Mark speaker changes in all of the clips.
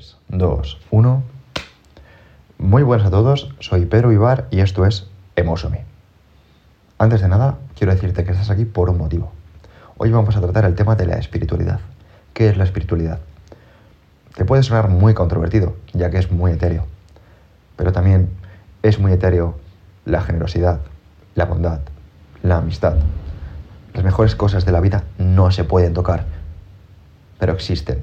Speaker 1: 3, 2, 1. Muy buenas a todos, soy Pedro Ibar y esto es Emosomi. Antes de nada, quiero decirte que estás aquí por un motivo. Hoy vamos a tratar el tema de la espiritualidad. ¿Qué es la espiritualidad? Te puede sonar muy controvertido, ya que es muy etéreo. Pero también es muy etéreo la generosidad, la bondad, la amistad. Las mejores cosas de la vida no se pueden tocar, pero existen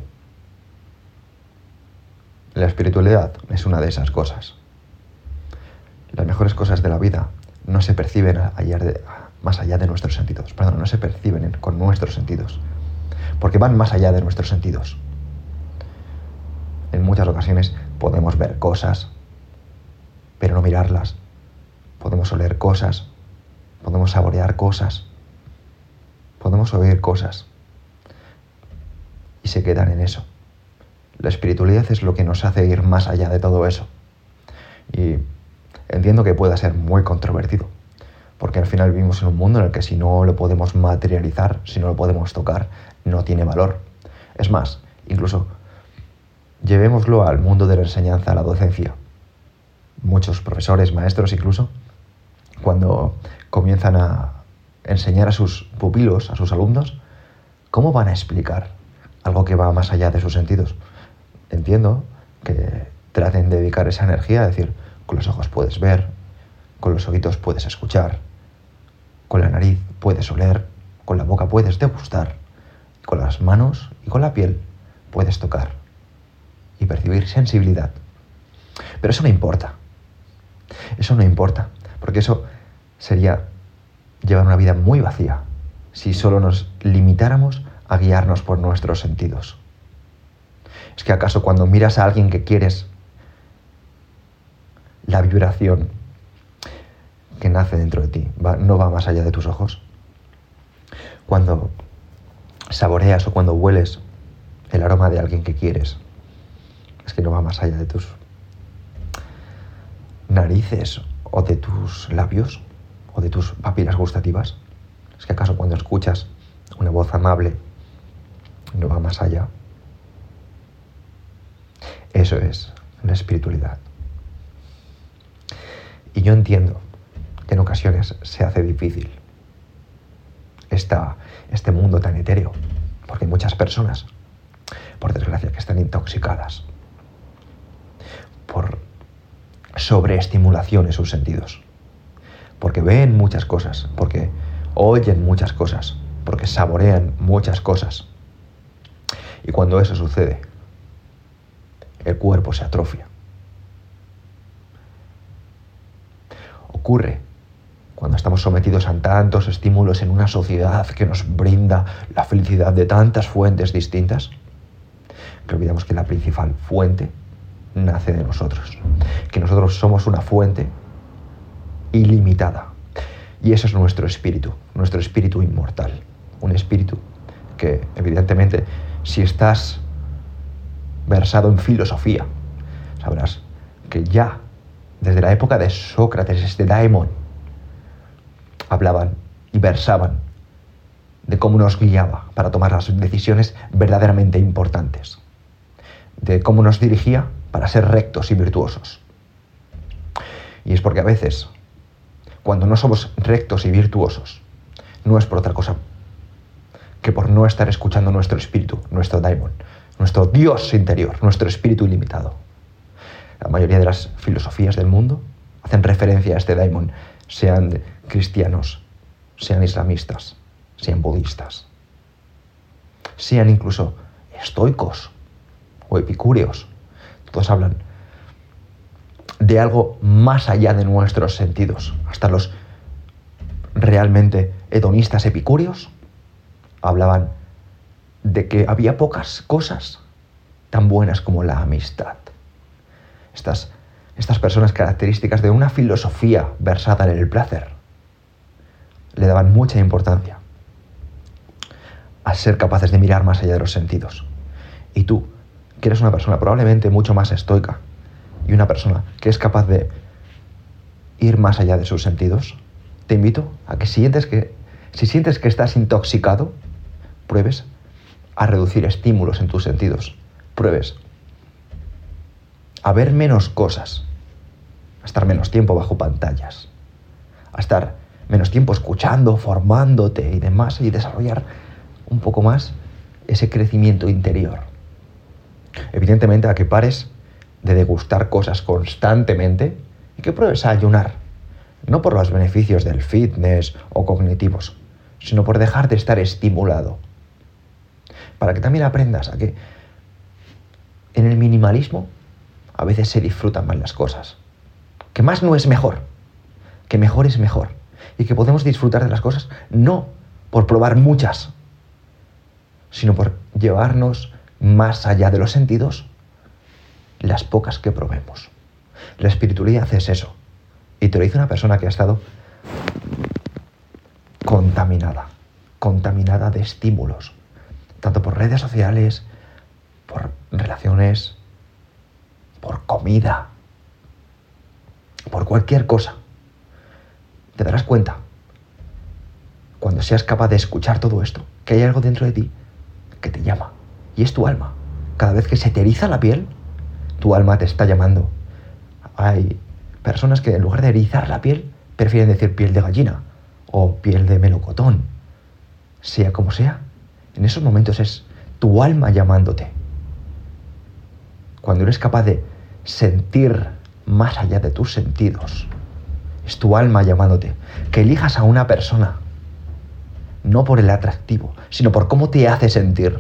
Speaker 1: la espiritualidad es una de esas cosas. Las mejores cosas de la vida no se perciben más allá de nuestros sentidos. Perdón, no se perciben con nuestros sentidos. Porque van más allá de nuestros sentidos. En muchas ocasiones podemos ver cosas, pero no mirarlas. Podemos oler cosas, podemos saborear cosas, podemos oír cosas. Y se quedan en eso. La espiritualidad es lo que nos hace ir más allá de todo eso. Y entiendo que pueda ser muy controvertido, porque al final vivimos en un mundo en el que si no lo podemos materializar, si no lo podemos tocar, no tiene valor. Es más, incluso llevémoslo al mundo de la enseñanza, a la docencia. Muchos profesores, maestros incluso, cuando comienzan a enseñar a sus pupilos, a sus alumnos, ¿cómo van a explicar algo que va más allá de sus sentidos? Entiendo que traten de dedicar esa energía a decir, con los ojos puedes ver, con los oídos puedes escuchar, con la nariz puedes oler, con la boca puedes degustar, con las manos y con la piel puedes tocar y percibir sensibilidad. Pero eso no importa. Eso no importa, porque eso sería llevar una vida muy vacía si solo nos limitáramos a guiarnos por nuestros sentidos. ¿Es que acaso cuando miras a alguien que quieres, la vibración que nace dentro de ti no va más allá de tus ojos? Cuando saboreas o cuando hueles el aroma de alguien que quieres, es que no va más allá de tus narices o de tus labios o de tus papilas gustativas. Es que acaso cuando escuchas una voz amable no va más allá eso es la espiritualidad. Y yo entiendo que en ocasiones se hace difícil este mundo tan etéreo, porque hay muchas personas, por desgracia, que están intoxicadas por sobreestimulación en sus sentidos, porque ven muchas cosas, porque oyen muchas cosas, porque saborean muchas cosas. Y cuando eso sucede, el cuerpo se atrofia. Ocurre cuando estamos sometidos a tantos estímulos en una sociedad que nos brinda la felicidad de tantas fuentes distintas, que olvidamos que la principal fuente nace de nosotros, que nosotros somos una fuente ilimitada. Y eso es nuestro espíritu, nuestro espíritu inmortal, un espíritu que evidentemente si estás versado en filosofía. Sabrás que ya desde la época de Sócrates, este Daemon, hablaban y versaban de cómo nos guiaba para tomar las decisiones verdaderamente importantes, de cómo nos dirigía para ser rectos y virtuosos. Y es porque a veces, cuando no somos rectos y virtuosos, no es por otra cosa que por no estar escuchando nuestro espíritu, nuestro daimon, nuestro Dios interior, nuestro espíritu ilimitado. La mayoría de las filosofías del mundo hacen referencia a este daimon, sean cristianos, sean islamistas, sean budistas, sean incluso estoicos o epicúreos. Todos hablan de algo más allá de nuestros sentidos. Hasta los realmente hedonistas epicúreos hablaban de que había pocas cosas tan buenas como la amistad. Estas, estas personas características de una filosofía versada en el placer le daban mucha importancia a ser capaces de mirar más allá de los sentidos. Y tú, que eres una persona probablemente mucho más estoica y una persona que es capaz de ir más allá de sus sentidos, te invito a que, sientes que si sientes que estás intoxicado, pruebes a reducir estímulos en tus sentidos. Pruebes a ver menos cosas, a estar menos tiempo bajo pantallas, a estar menos tiempo escuchando, formándote y demás, y desarrollar un poco más ese crecimiento interior. Evidentemente a que pares de degustar cosas constantemente y que pruebes a ayunar, no por los beneficios del fitness o cognitivos, sino por dejar de estar estimulado. Para que también aprendas a que en el minimalismo a veces se disfrutan más las cosas. Que más no es mejor, que mejor es mejor. Y que podemos disfrutar de las cosas no por probar muchas, sino por llevarnos más allá de los sentidos las pocas que probemos. La espiritualidad es eso. Y te lo dice una persona que ha estado contaminada, contaminada de estímulos, tanto por redes sociales, por relaciones, por comida, por cualquier cosa. Te darás cuenta, cuando seas capaz de escuchar todo esto, que hay algo dentro de ti que te llama. Y es tu alma. Cada vez que se te eriza la piel, tu alma te está llamando. Hay personas que en lugar de erizar la piel, prefieren decir piel de gallina o piel de melocotón. Sea como sea, en esos momentos es tu alma llamándote. Cuando eres capaz de sentir más allá de tus sentidos, es tu alma llamándote. Que elijas a una persona, no por el atractivo, sino por cómo te hace sentir.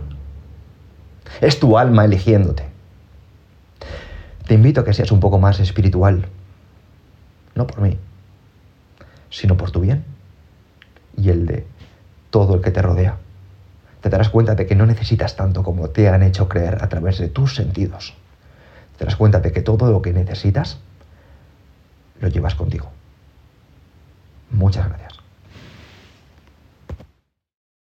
Speaker 1: Es tu alma eligiéndote. Te invito a que seas un poco más espiritual, no por mí, sino por tu bien y el de todo el que te rodea. Te darás cuenta de que no necesitas tanto como te han hecho creer a través de tus sentidos. Te darás cuenta de que todo lo que necesitas lo llevas contigo. Muchas gracias.